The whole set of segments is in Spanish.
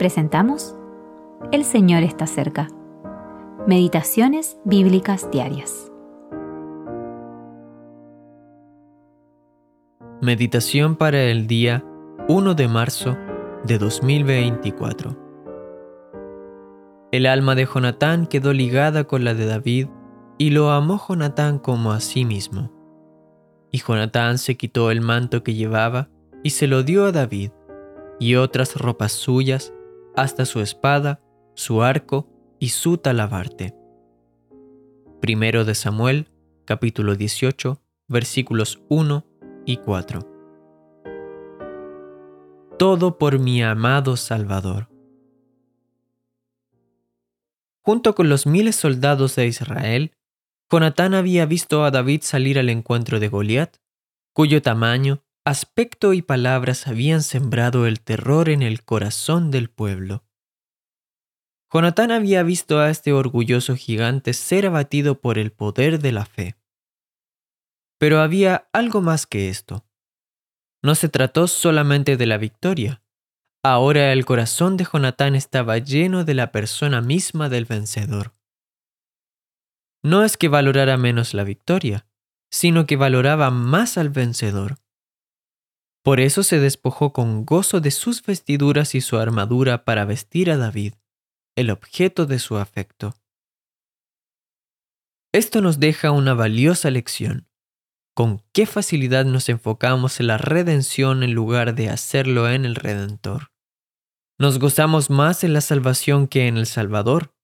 presentamos El Señor está cerca. Meditaciones Bíblicas Diarias. Meditación para el día 1 de marzo de 2024. El alma de Jonatán quedó ligada con la de David y lo amó Jonatán como a sí mismo. Y Jonatán se quitó el manto que llevaba y se lo dio a David, y otras ropas suyas, hasta su espada, su arco y su talabarte. Primero de Samuel, capítulo 18, versículos 1 y 4. Todo por mi amado Salvador. Junto con los miles soldados de Israel, Jonatán había visto a David salir al encuentro de Goliat, cuyo tamaño, aspecto y palabras habían sembrado el terror en el corazón del pueblo. Jonatán había visto a este orgulloso gigante ser abatido por el poder de la fe. Pero había algo más que esto. No se trató solamente de la victoria. Ahora el corazón de Jonatán estaba lleno de la persona misma del vencedor no es que valorara menos la victoria, sino que valoraba más al vencedor. Por eso se despojó con gozo de sus vestiduras y su armadura para vestir a David, el objeto de su afecto. Esto nos deja una valiosa lección. Con qué facilidad nos enfocamos en la redención en lugar de hacerlo en el Redentor. Nos gozamos más en la salvación que en el Salvador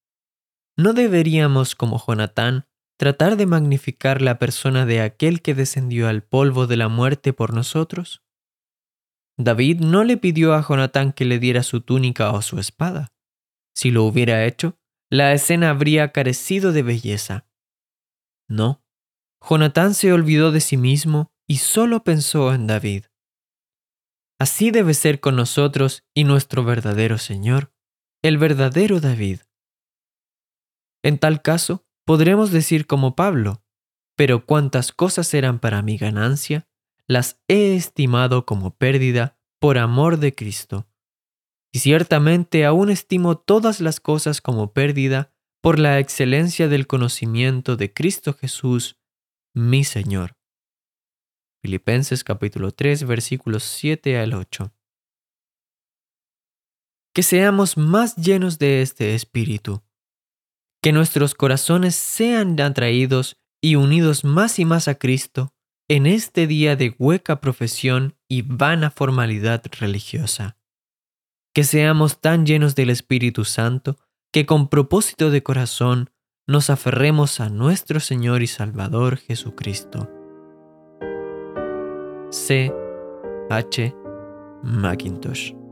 ¿No deberíamos, como Jonatán, tratar de magnificar la persona de aquel que descendió al polvo de la muerte por nosotros? David no le pidió a Jonatán que le diera su túnica o su espada. Si lo hubiera hecho, la escena habría carecido de belleza. No, Jonatán se olvidó de sí mismo y solo pensó en David. Así debe ser con nosotros y nuestro verdadero Señor, el verdadero David. En tal caso, podremos decir como Pablo, pero cuantas cosas eran para mi ganancia, las he estimado como pérdida por amor de Cristo. Y ciertamente aún estimo todas las cosas como pérdida por la excelencia del conocimiento de Cristo Jesús, mi Señor. Filipenses capítulo 3 versículos 7 al 8. Que seamos más llenos de este espíritu que nuestros corazones sean atraídos y unidos más y más a Cristo en este día de hueca profesión y vana formalidad religiosa. Que seamos tan llenos del Espíritu Santo que con propósito de corazón nos aferremos a nuestro Señor y Salvador Jesucristo. C. H. Macintosh